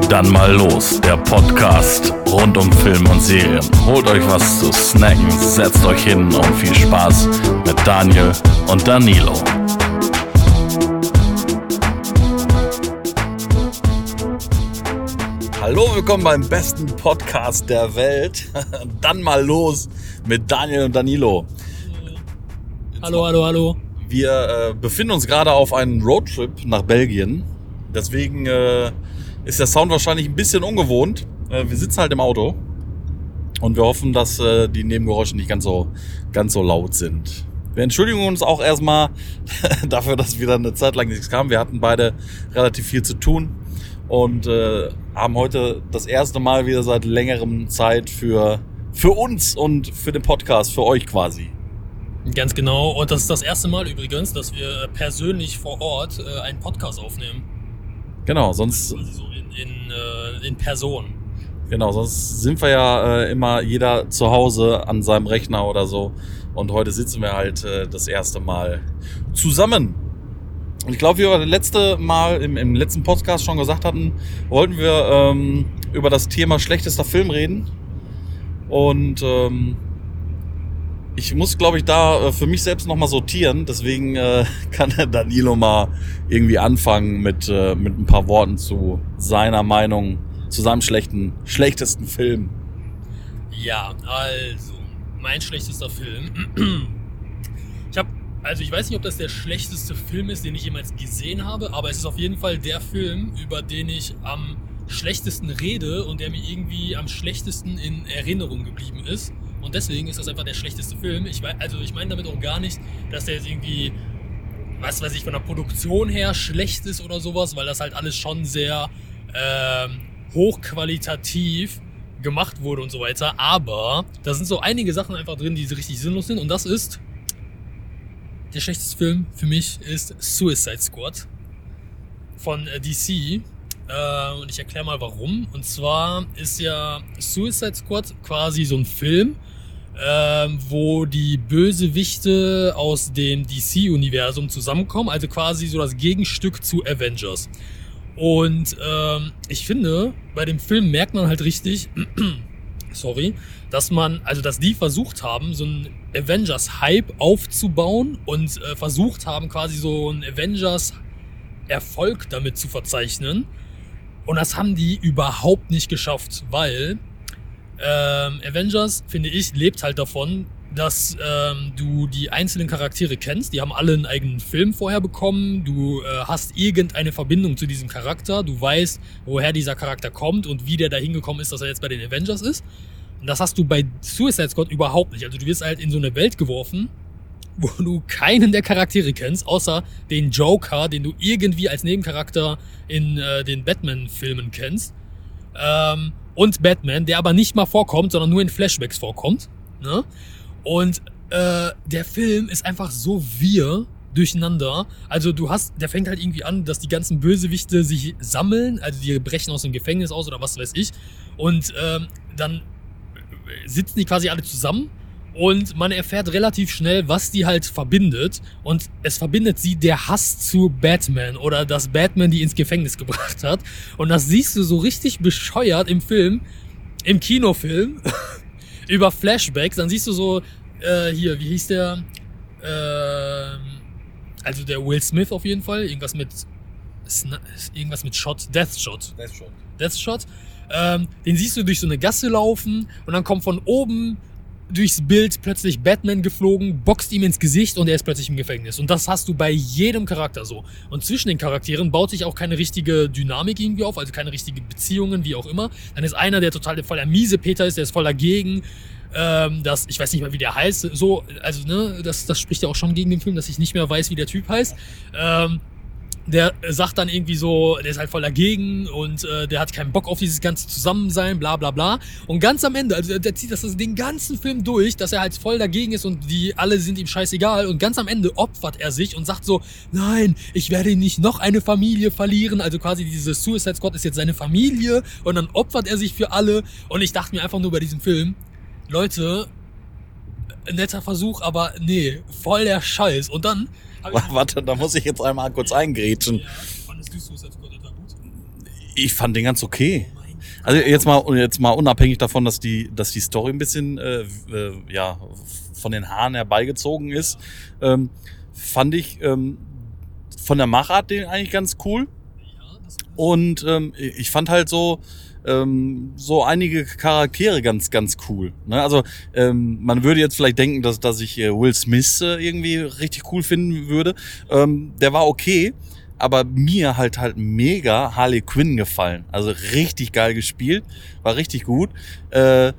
Dann mal los, der Podcast rund um Film und Serien. Holt euch was zu snacken, setzt euch hin und viel Spaß mit Daniel und Danilo. Hallo, willkommen beim besten Podcast der Welt. Dann mal los mit Daniel und Danilo. Hallo, hallo, hallo. Wir äh, befinden uns gerade auf einem Roadtrip nach Belgien. Deswegen äh, ist der Sound wahrscheinlich ein bisschen ungewohnt. Äh, wir sitzen halt im Auto und wir hoffen, dass äh, die Nebengeräusche nicht ganz so, ganz so laut sind. Wir entschuldigen uns auch erstmal dafür, dass wieder eine Zeit lang nichts kam. Wir hatten beide relativ viel zu tun und äh, haben heute das erste Mal wieder seit längerem Zeit für, für uns und für den Podcast, für euch quasi. Ganz genau. Und das ist das erste Mal übrigens, dass wir persönlich vor Ort äh, einen Podcast aufnehmen. Genau, sonst. So in, in, äh, in Person. Genau, sonst sind wir ja äh, immer jeder zu Hause an seinem Rechner oder so. Und heute sitzen wir halt äh, das erste Mal zusammen. Und ich glaube, wie wir das letzte Mal im, im letzten Podcast schon gesagt hatten, wollten wir ähm, über das Thema schlechtester Film reden. Und ähm, ich muss, glaube ich, da äh, für mich selbst nochmal sortieren. Deswegen äh, kann der Danilo mal irgendwie anfangen mit, äh, mit ein paar Worten zu seiner Meinung, zu seinem schlechten, schlechtesten Film. Ja, also, mein schlechtester Film. Ich habe, also ich weiß nicht, ob das der schlechteste Film ist, den ich jemals gesehen habe, aber es ist auf jeden Fall der Film, über den ich am schlechtesten rede und der mir irgendwie am schlechtesten in Erinnerung geblieben ist. Und deswegen ist das einfach der schlechteste Film. Ich weiß, also ich meine damit auch gar nicht, dass der jetzt irgendwie, was weiß ich, von der Produktion her schlecht ist oder sowas, weil das halt alles schon sehr ähm, hochqualitativ gemacht wurde und so weiter. Aber da sind so einige Sachen einfach drin, die richtig sinnlos sind. Und das ist der schlechteste Film für mich ist Suicide Squad von äh, DC. Äh, und ich erkläre mal warum. Und zwar ist ja Suicide Squad quasi so ein Film, ähm, wo die Bösewichte aus dem DC-Universum zusammenkommen, also quasi so das Gegenstück zu Avengers. Und ähm, ich finde, bei dem Film merkt man halt richtig, sorry, dass man, also dass die versucht haben, so einen Avengers-Hype aufzubauen und äh, versucht haben, quasi so einen Avengers-Erfolg damit zu verzeichnen. Und das haben die überhaupt nicht geschafft, weil ähm, Avengers, finde ich, lebt halt davon, dass ähm, du die einzelnen Charaktere kennst. Die haben alle einen eigenen Film vorher bekommen. Du äh, hast irgendeine Verbindung zu diesem Charakter. Du weißt, woher dieser Charakter kommt und wie der da hingekommen ist, dass er jetzt bei den Avengers ist. Und das hast du bei Suicide Squad überhaupt nicht. Also du wirst halt in so eine Welt geworfen, wo du keinen der Charaktere kennst, außer den Joker, den du irgendwie als Nebencharakter in äh, den Batman-Filmen kennst. Ähm, und Batman, der aber nicht mal vorkommt, sondern nur in Flashbacks vorkommt. Ne? Und äh, der Film ist einfach so wir durcheinander. Also du hast, der fängt halt irgendwie an, dass die ganzen Bösewichte sich sammeln, also die brechen aus dem Gefängnis aus oder was weiß ich. Und ähm, dann sitzen die quasi alle zusammen und man erfährt relativ schnell, was die halt verbindet. Und es verbindet sie der Hass zu Batman oder dass Batman die ins Gefängnis gebracht hat. Und das siehst du so richtig bescheuert im Film, im Kinofilm, über Flashbacks. Dann siehst du so, äh, hier, wie hieß der? Äh, also der Will Smith auf jeden Fall. Irgendwas mit, irgendwas mit Shot, Death Shot. Death Shot. Death Shot. Ähm, den siehst du durch so eine Gasse laufen und dann kommt von oben durchs Bild plötzlich Batman geflogen, boxt ihm ins Gesicht und er ist plötzlich im Gefängnis. Und das hast du bei jedem Charakter so. Und zwischen den Charakteren baut sich auch keine richtige Dynamik irgendwie auf, also keine richtige Beziehungen, wie auch immer. Dann ist einer, der total voll der miese Peter ist, der ist voll dagegen. Ähm, das, ich weiß nicht mal, wie der heißt. So, also, ne, das, das spricht ja auch schon gegen den Film, dass ich nicht mehr weiß, wie der Typ heißt. Ähm, der sagt dann irgendwie so, der ist halt voll dagegen und äh, der hat keinen Bock auf dieses ganze Zusammensein, bla bla bla. Und ganz am Ende, also der zieht das den ganzen Film durch, dass er halt voll dagegen ist und die alle sind ihm scheißegal. Und ganz am Ende opfert er sich und sagt so, nein, ich werde nicht noch eine Familie verlieren. Also quasi diese Suicide Squad ist jetzt seine Familie und dann opfert er sich für alle. Und ich dachte mir einfach nur bei diesem Film, Leute, netter Versuch, aber nee, voll der Scheiß. Und dann Warte, da muss ich jetzt einmal kurz eingrätschen. Ich fand den ganz okay. Also jetzt mal, jetzt mal unabhängig davon, dass die, dass die Story ein bisschen äh, äh, ja, von den Haaren herbeigezogen ist, ähm, fand ich ähm, von der Machart den eigentlich ganz cool. Und ähm, ich fand halt so, ähm, so einige Charaktere ganz, ganz cool. Ne? Also ähm, man würde jetzt vielleicht denken, dass, dass ich äh, Will Smith äh, irgendwie richtig cool finden würde. Ähm, der war okay, aber mir halt halt mega Harley Quinn gefallen. Also richtig geil gespielt, war richtig gut. Äh,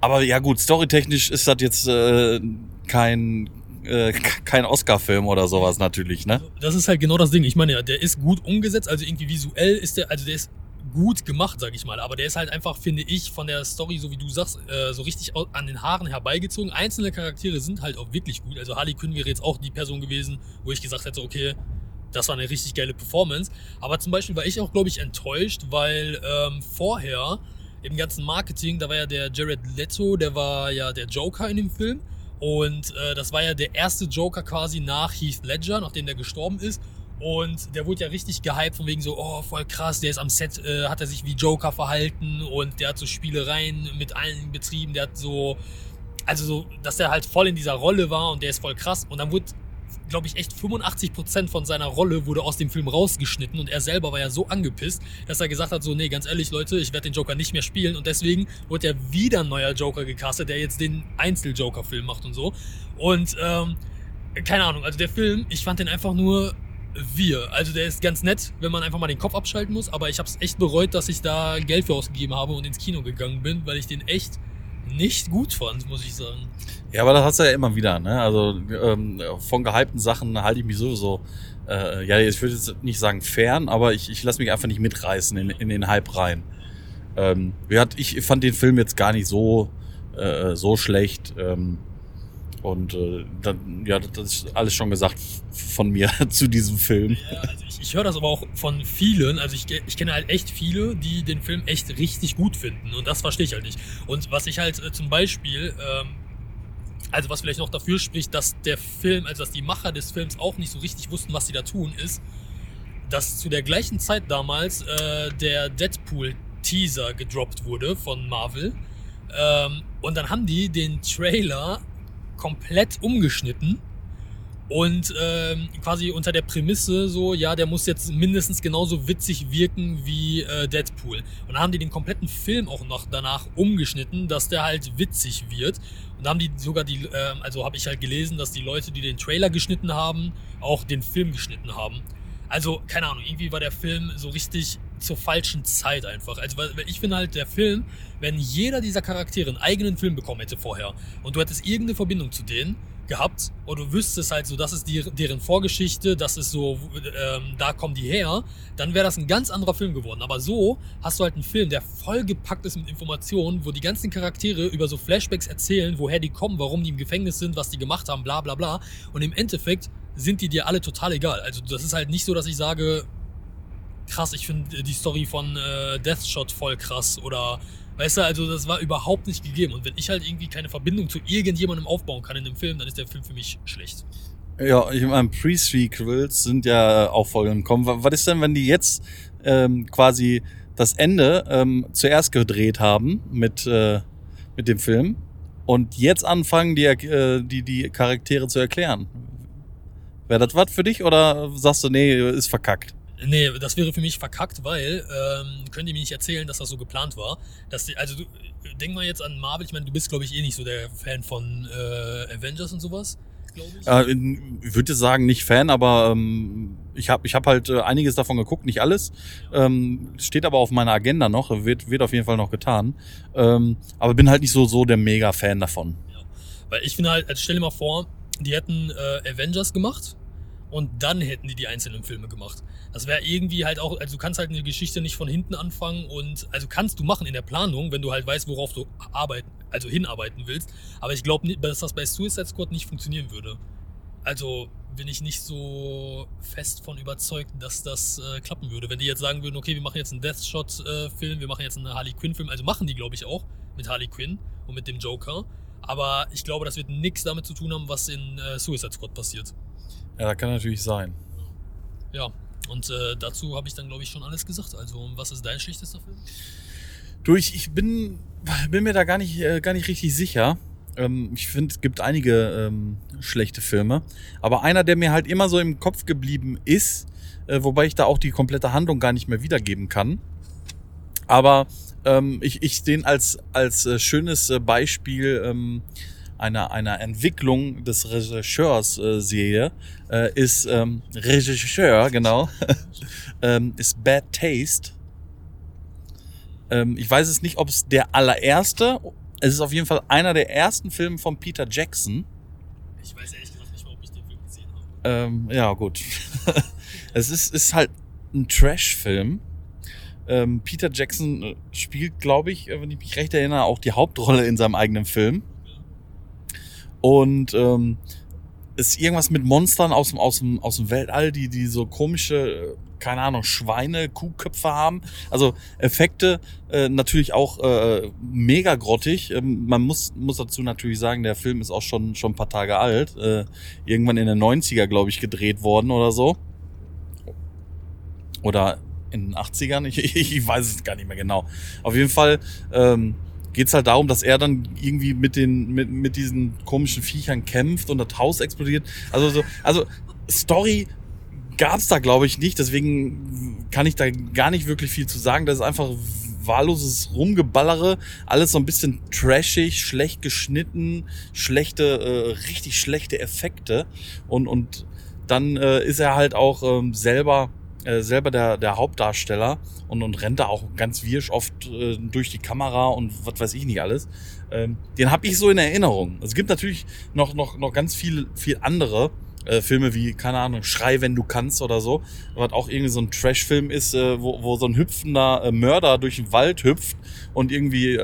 aber ja gut, storytechnisch ist das jetzt äh, kein äh, kein Oscar-Film oder sowas natürlich, ne? Das ist halt genau das Ding. Ich meine, ja, der ist gut umgesetzt, also irgendwie visuell ist der, also der ist gut gemacht, sag ich mal. Aber der ist halt einfach, finde ich, von der Story, so wie du sagst, äh, so richtig an den Haaren herbeigezogen. Einzelne Charaktere sind halt auch wirklich gut. Also Harley Quinn wäre jetzt auch die Person gewesen, wo ich gesagt hätte, okay, das war eine richtig geile Performance. Aber zum Beispiel war ich auch, glaube ich, enttäuscht, weil ähm, vorher im ganzen Marketing, da war ja der Jared Leto, der war ja der Joker in dem Film. Und äh, das war ja der erste Joker quasi nach Heath Ledger, nachdem der gestorben ist. Und der wurde ja richtig gehypt von wegen so, oh, voll krass, der ist am Set, äh, hat er sich wie Joker verhalten und der hat so Spielereien mit allen betrieben, der hat so, also so, dass der halt voll in dieser Rolle war und der ist voll krass. Und dann wurde glaube ich, echt 85% von seiner Rolle wurde aus dem Film rausgeschnitten und er selber war ja so angepisst, dass er gesagt hat, so, nee, ganz ehrlich, Leute, ich werde den Joker nicht mehr spielen und deswegen wurde ja wieder ein neuer Joker gecastet, der jetzt den Einzel-Joker-Film macht und so. Und, ähm, keine Ahnung, also der Film, ich fand den einfach nur wir. Also der ist ganz nett, wenn man einfach mal den Kopf abschalten muss, aber ich habe es echt bereut, dass ich da Geld für ausgegeben habe und ins Kino gegangen bin, weil ich den echt nicht gut fand, muss ich sagen. Ja, aber das hast du ja immer wieder, ne? Also ähm, von gehypten Sachen halte ich mich sowieso, äh, ja, ich würde jetzt nicht sagen fern, aber ich, ich lasse mich einfach nicht mitreißen in, in den Hype rein. Ähm, ich fand den Film jetzt gar nicht so, äh, so schlecht. Ähm, und äh, dann, ja, das ist alles schon gesagt von mir zu diesem Film. Ja, also ich, ich höre das aber auch von vielen. Also ich, ich kenne halt echt viele, die den Film echt richtig gut finden. Und das verstehe ich halt nicht. Und was ich halt äh, zum Beispiel ähm, also was vielleicht noch dafür spricht, dass der Film, also dass die Macher des Films auch nicht so richtig wussten, was sie da tun, ist, dass zu der gleichen Zeit damals äh, der Deadpool-Teaser gedroppt wurde von Marvel. Ähm, und dann haben die den Trailer komplett umgeschnitten und ähm, quasi unter der Prämisse so, ja, der muss jetzt mindestens genauso witzig wirken wie äh, Deadpool. Und dann haben die den kompletten Film auch noch danach umgeschnitten, dass der halt witzig wird. Und da haben die sogar die, äh, also habe ich halt gelesen, dass die Leute, die den Trailer geschnitten haben, auch den Film geschnitten haben. Also, keine Ahnung, irgendwie war der Film so richtig zur falschen Zeit einfach. Also, weil ich finde halt, der Film, wenn jeder dieser Charaktere einen eigenen Film bekommen hätte vorher und du hättest irgendeine Verbindung zu denen, gehabt und du wüsstest halt so, das ist die, deren Vorgeschichte, das ist so, ähm, da kommen die her, dann wäre das ein ganz anderer Film geworden. Aber so hast du halt einen Film, der vollgepackt ist mit Informationen, wo die ganzen Charaktere über so Flashbacks erzählen, woher die kommen, warum die im Gefängnis sind, was die gemacht haben, bla bla bla. Und im Endeffekt sind die dir alle total egal. Also das ist halt nicht so, dass ich sage, krass, ich finde die Story von äh, Deathshot voll krass oder Weißt du, also das war überhaupt nicht gegeben. Und wenn ich halt irgendwie keine Verbindung zu irgendjemandem aufbauen kann in dem Film, dann ist der Film für mich schlecht. Ja, ich meine, Pre-Sequels sind ja auch vollkommen. Was ist denn, wenn die jetzt ähm, quasi das Ende ähm, zuerst gedreht haben mit, äh, mit dem Film und jetzt anfangen, die, äh, die, die Charaktere zu erklären? Wäre das was für dich oder sagst du, nee, ist verkackt? Nee, das wäre für mich verkackt, weil ähm, könnt ihr mir nicht erzählen, dass das so geplant war. Dass die, also du, denk mal jetzt an Marvel, ich meine, du bist, glaube ich, eh nicht so der Fan von äh, Avengers und sowas, ich. Äh, ich würde sagen, nicht Fan, aber ähm, ich habe ich hab halt äh, einiges davon geguckt, nicht alles. Ja. Ähm, steht aber auf meiner Agenda noch, wird, wird auf jeden Fall noch getan. Ähm, aber bin halt nicht so, so der Mega-Fan davon. Ja. Weil ich finde halt, also stell dir mal vor, die hätten äh, Avengers gemacht und dann hätten die die einzelnen Filme gemacht. Das wäre irgendwie halt auch, also du kannst halt eine Geschichte nicht von hinten anfangen und, also kannst du machen in der Planung, wenn du halt weißt, worauf du arbeiten, also hinarbeiten willst. Aber ich glaube, dass das bei Suicide Squad nicht funktionieren würde. Also bin ich nicht so fest von überzeugt, dass das äh, klappen würde. Wenn die jetzt sagen würden, okay, wir machen jetzt einen Deathshot-Film, äh, wir machen jetzt einen Harley Quinn-Film, also machen die, glaube ich, auch mit Harley Quinn und mit dem Joker. Aber ich glaube, das wird nichts damit zu tun haben, was in äh, Suicide Squad passiert. Ja, das kann natürlich sein. Ja, Und äh, dazu habe ich dann, glaube ich, schon alles gesagt. Also, was ist dein schlechtester Film? Du, ich, ich bin, bin mir da gar nicht, äh, gar nicht richtig sicher. Ähm, ich finde, es gibt einige ähm, schlechte Filme. Aber einer, der mir halt immer so im Kopf geblieben ist, äh, wobei ich da auch die komplette Handlung gar nicht mehr wiedergeben kann. Aber ähm, ich, ich den als, als äh, schönes äh, Beispiel ähm, einer, einer Entwicklung des Regisseurs äh, sehe, äh, ist ähm, Regisseur, genau, ähm, ist Bad Taste. Ähm, ich weiß es nicht, ob es der allererste, es ist auf jeden Fall einer der ersten Filme von Peter Jackson. Ich weiß ehrlich gesagt nicht mal, ob ich den Film gesehen habe. Ähm, ja, gut. es ist, ist halt ein Trash-Film. Ähm, Peter Jackson äh, spielt, glaube ich, äh, wenn ich mich recht erinnere, auch die Hauptrolle in seinem eigenen Film. Und ähm, ist irgendwas mit Monstern aus dem, aus dem, aus dem Weltall, die, die so komische, äh, keine Ahnung, Schweine, Kuhköpfe haben. Also Effekte äh, natürlich auch äh, mega grottig. Ähm, man muss, muss dazu natürlich sagen, der Film ist auch schon, schon ein paar Tage alt. Äh, irgendwann in den 90er, glaube ich, gedreht worden oder so. Oder in den 80ern, ich, ich weiß es gar nicht mehr genau. Auf jeden Fall ähm, geht halt darum, dass er dann irgendwie mit den mit, mit diesen komischen Viechern kämpft und das Haus explodiert. Also so, also Story gab's da glaube ich nicht, deswegen kann ich da gar nicht wirklich viel zu sagen. Das ist einfach wahlloses Rumgeballere, alles so ein bisschen trashig, schlecht geschnitten, schlechte, äh, richtig schlechte Effekte und und dann äh, ist er halt auch ähm, selber äh, selber der, der Hauptdarsteller und, und rennt da auch ganz wirsch oft äh, durch die Kamera und was weiß ich nicht alles. Ähm, den habe ich so in Erinnerung. Es gibt natürlich noch, noch, noch ganz viel, viel andere äh, Filme wie, keine Ahnung, Schrei, wenn du kannst oder so, was auch irgendwie so ein Trash-Film ist, äh, wo, wo so ein hüpfender äh, Mörder durch den Wald hüpft und irgendwie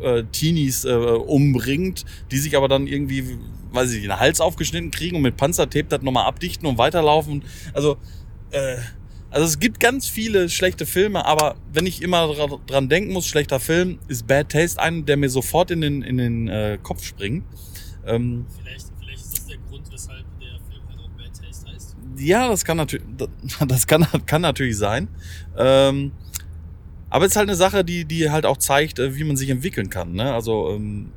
äh, Teenies äh, umbringt, die sich aber dann irgendwie, weiß ich, den Hals aufgeschnitten kriegen und mit Panzertape das nochmal abdichten und weiterlaufen. Also, äh, also es gibt ganz viele schlechte Filme, aber wenn ich immer dran denken muss, schlechter Film, ist Bad Taste ein, der mir sofort in den, in den äh, Kopf springt. Ähm, vielleicht, vielleicht ist das der Grund, weshalb der Film halt auch Bad Taste heißt. Ja, das kann natürlich, das kann, kann natürlich sein. Ähm, aber es ist halt eine Sache, die, die halt auch zeigt, äh, wie man sich entwickeln kann. Ne? Also ähm,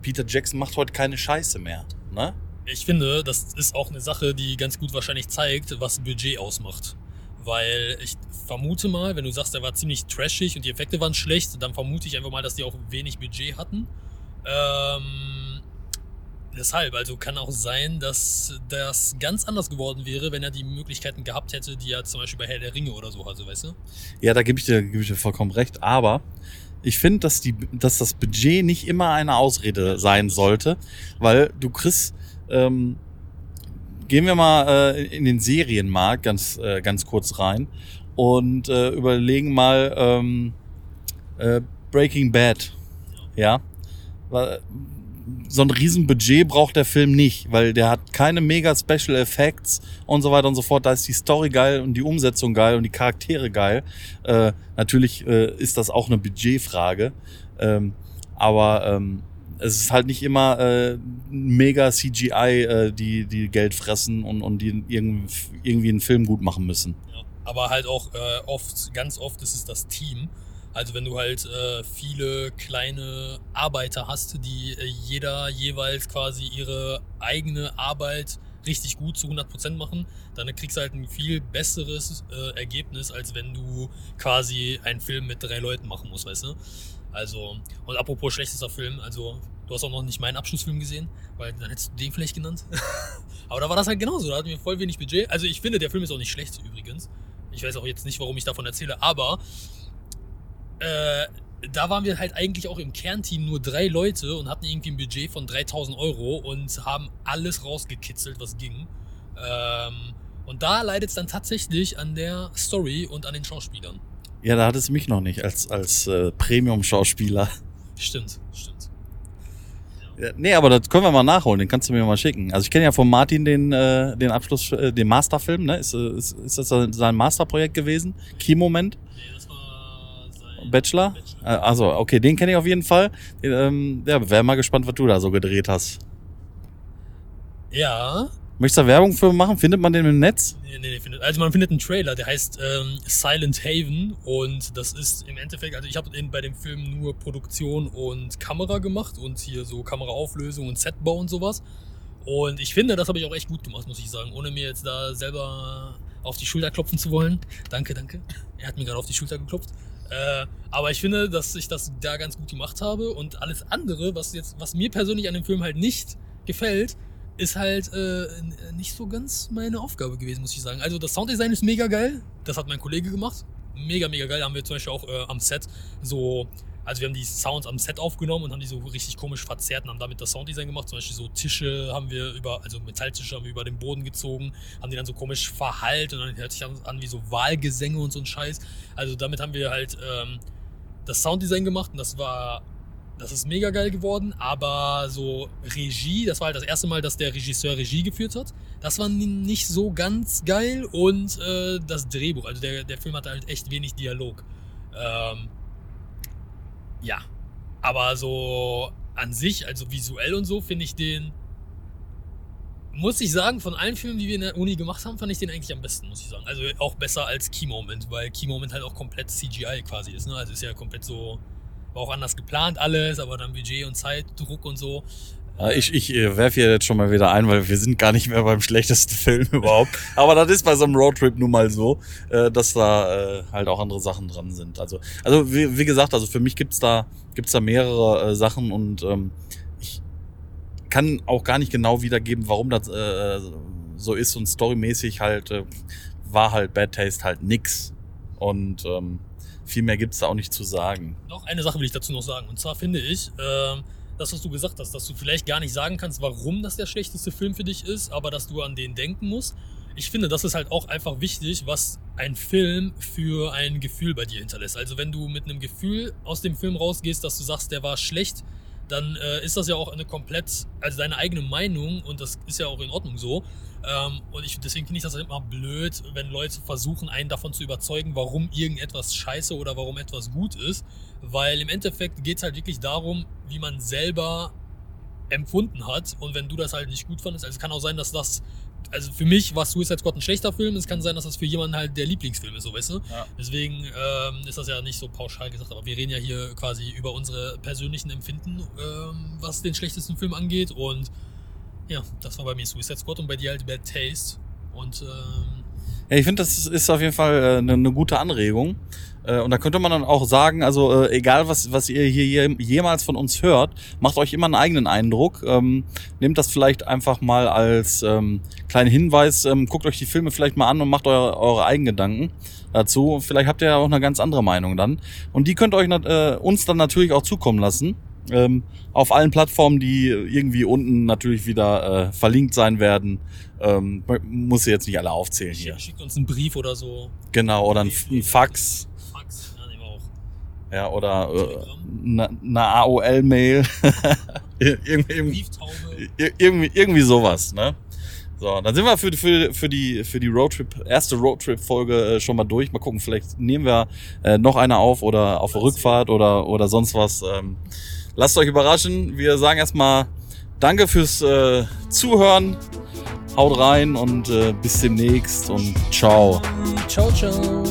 Peter Jackson macht heute keine Scheiße mehr. Ne? Ich finde, das ist auch eine Sache, die ganz gut wahrscheinlich zeigt, was Budget ausmacht. Weil ich vermute mal, wenn du sagst, der war ziemlich trashig und die Effekte waren schlecht, dann vermute ich einfach mal, dass die auch wenig Budget hatten. Ähm, deshalb, also kann auch sein, dass das ganz anders geworden wäre, wenn er die Möglichkeiten gehabt hätte, die er zum Beispiel bei Herr der Ringe oder so hatte, weißt du? Ja, da gebe ich, dir, geb ich dir vollkommen recht. Aber ich finde, dass, die, dass das Budget nicht immer eine Ausrede sein sollte, weil du kriegst ähm, gehen wir mal äh, in den Serienmarkt ganz, äh, ganz kurz rein und äh, überlegen mal ähm, äh, Breaking Bad. Ja. So ein Riesenbudget braucht der Film nicht, weil der hat keine mega Special Effects und so weiter und so fort. Da ist die Story geil und die Umsetzung geil und die Charaktere geil. Äh, natürlich äh, ist das auch eine Budgetfrage. Ähm, aber ähm, es ist halt nicht immer äh, mega CGI, äh, die, die Geld fressen und, und die irgendwie einen Film gut machen müssen. Ja, aber halt auch äh, oft, ganz oft ist es das Team. Also wenn du halt äh, viele kleine Arbeiter hast, die äh, jeder jeweils quasi ihre eigene Arbeit richtig gut zu 100% machen, dann kriegst du halt ein viel besseres äh, Ergebnis, als wenn du quasi einen Film mit drei Leuten machen musst, weißt du? Also, und apropos schlechtester Film, also du hast auch noch nicht meinen Abschlussfilm gesehen, weil dann hättest du den vielleicht genannt. Aber da war das halt genauso, da hatten wir voll wenig Budget. Also ich finde, der Film ist auch nicht schlecht übrigens. Ich weiß auch jetzt nicht, warum ich davon erzähle, aber äh, da waren wir halt eigentlich auch im Kernteam nur drei Leute und hatten irgendwie ein Budget von 3000 Euro und haben alles rausgekitzelt, was ging. Ähm, und da leidet es dann tatsächlich an der Story und an den Schauspielern. Ja, da hat es mich noch nicht als, als äh, Premium-Schauspieler. Stimmt, stimmt. Ja, nee, aber das können wir mal nachholen, den kannst du mir mal schicken. Also ich kenne ja von Martin den, äh, den Abschluss, äh, den Masterfilm, ne? Ist, äh, ist, ist das sein Masterprojekt gewesen? Key-Moment? Nee, das Bachelor? Äh, Also, okay, den kenne ich auf jeden Fall. Ähm, ja, wäre mal gespannt, was du da so gedreht hast. Ja, Möchtest du da Werbung für machen? Findet man den im Netz? Nee, nee, nee, also man findet einen Trailer, der heißt ähm, Silent Haven und das ist im Endeffekt, also ich habe bei dem Film nur Produktion und Kamera gemacht und hier so Kameraauflösung und Setbau und sowas. Und ich finde, das habe ich auch echt gut gemacht, muss ich sagen, ohne mir jetzt da selber auf die Schulter klopfen zu wollen. Danke, danke. Er hat mir gerade auf die Schulter geklopft. Äh, aber ich finde, dass ich das da ganz gut gemacht habe und alles andere, was jetzt, was mir persönlich an dem Film halt nicht gefällt, ist halt äh, nicht so ganz meine Aufgabe gewesen, muss ich sagen. Also das Sounddesign ist mega geil. Das hat mein Kollege gemacht. Mega, mega geil. Da haben wir zum Beispiel auch äh, am Set so also wir haben die Sounds am Set aufgenommen und haben die so richtig komisch verzerrt und haben damit das Sounddesign gemacht. Zum Beispiel so Tische haben wir über, also Metalltische haben wir über den Boden gezogen, haben die dann so komisch verhallt und dann hört sich an wie so Wahlgesänge und so ein Scheiß. Also damit haben wir halt ähm, das Sounddesign gemacht und das war, das ist mega geil geworden. Aber so Regie, das war halt das erste Mal, dass der Regisseur Regie geführt hat. Das war nicht so ganz geil und äh, das Drehbuch, also der, der Film hatte halt echt wenig Dialog. Ähm, ja. Aber so an sich, also visuell und so, finde ich den, muss ich sagen, von allen Filmen, die wir in der Uni gemacht haben, fand ich den eigentlich am besten, muss ich sagen. Also auch besser als Key Moment, weil Key Moment halt auch komplett CGI quasi ist. Ne? Also ist ja komplett so, war auch anders geplant alles, aber dann Budget und Zeitdruck und so. Ich, ich äh, werfe hier jetzt schon mal wieder ein, weil wir sind gar nicht mehr beim schlechtesten Film überhaupt. Aber das ist bei so einem Roadtrip nun mal so, äh, dass da äh, halt auch andere Sachen dran sind. Also, also wie, wie gesagt, also für mich gibt's da, gibt's da mehrere Sachen und ähm, ich kann auch gar nicht genau wiedergeben, warum das äh, so ist und storymäßig halt äh, war halt Bad Taste halt nix. Und ähm, viel mehr gibt's da auch nicht zu sagen. Noch eine Sache will ich dazu noch sagen. Und zwar finde ich, ähm, das, was du gesagt hast, dass du vielleicht gar nicht sagen kannst, warum das der schlechteste Film für dich ist, aber dass du an den denken musst. Ich finde, das ist halt auch einfach wichtig, was ein Film für ein Gefühl bei dir hinterlässt. Also wenn du mit einem Gefühl aus dem Film rausgehst, dass du sagst, der war schlecht, dann äh, ist das ja auch eine komplett, also deine eigene Meinung und das ist ja auch in Ordnung so. Ähm, und ich, deswegen finde ich das halt immer blöd, wenn Leute versuchen, einen davon zu überzeugen, warum irgendetwas scheiße oder warum etwas gut ist. Weil im Endeffekt geht es halt wirklich darum, wie man selber empfunden hat. Und wenn du das halt nicht gut fandest, also es kann auch sein, dass das, also für mich war Suicide Squad ein schlechter Film, es kann sein, dass das für jemanden halt der Lieblingsfilm ist, so weißt du. Ja. Deswegen ähm, ist das ja nicht so pauschal gesagt, aber wir reden ja hier quasi über unsere persönlichen Empfinden, ähm, was den schlechtesten Film angeht. Und ja, das war bei mir Suicide Squad und bei dir halt Bad Taste. Und ähm, ja, ich finde, das ist auf jeden Fall äh, eine, eine gute Anregung. Äh, und da könnte man dann auch sagen, also äh, egal was, was ihr hier jemals von uns hört, macht euch immer einen eigenen Eindruck. Ähm, nehmt das vielleicht einfach mal als ähm, kleinen Hinweis, ähm, guckt euch die Filme vielleicht mal an und macht eure, eure eigenen Gedanken dazu. Vielleicht habt ihr ja auch eine ganz andere Meinung dann. Und die könnt ihr euch äh, uns dann natürlich auch zukommen lassen. Ähm, auf allen Plattformen, die irgendwie unten natürlich wieder äh, verlinkt sein werden. Ähm, muss jetzt nicht alle aufzählen hier. Schickt uns einen Brief oder so. Genau, oder ein, ein Fax. Fax, ja, nehmen wir auch. Ja, oder äh, eine AOL-Mail. irgendwie, irgendwie, irgendwie sowas, ne? So, dann sind wir für, für, für die, für die Roadtrip, erste Roadtrip-Folge äh, schon mal durch. Mal gucken, vielleicht nehmen wir äh, noch eine auf oder auf der Rückfahrt oder, oder sonst was. Ähm, lasst euch überraschen. Wir sagen erstmal Danke fürs äh, Zuhören. Haut rein und äh, bis demnächst und ciao. Ciao, ciao.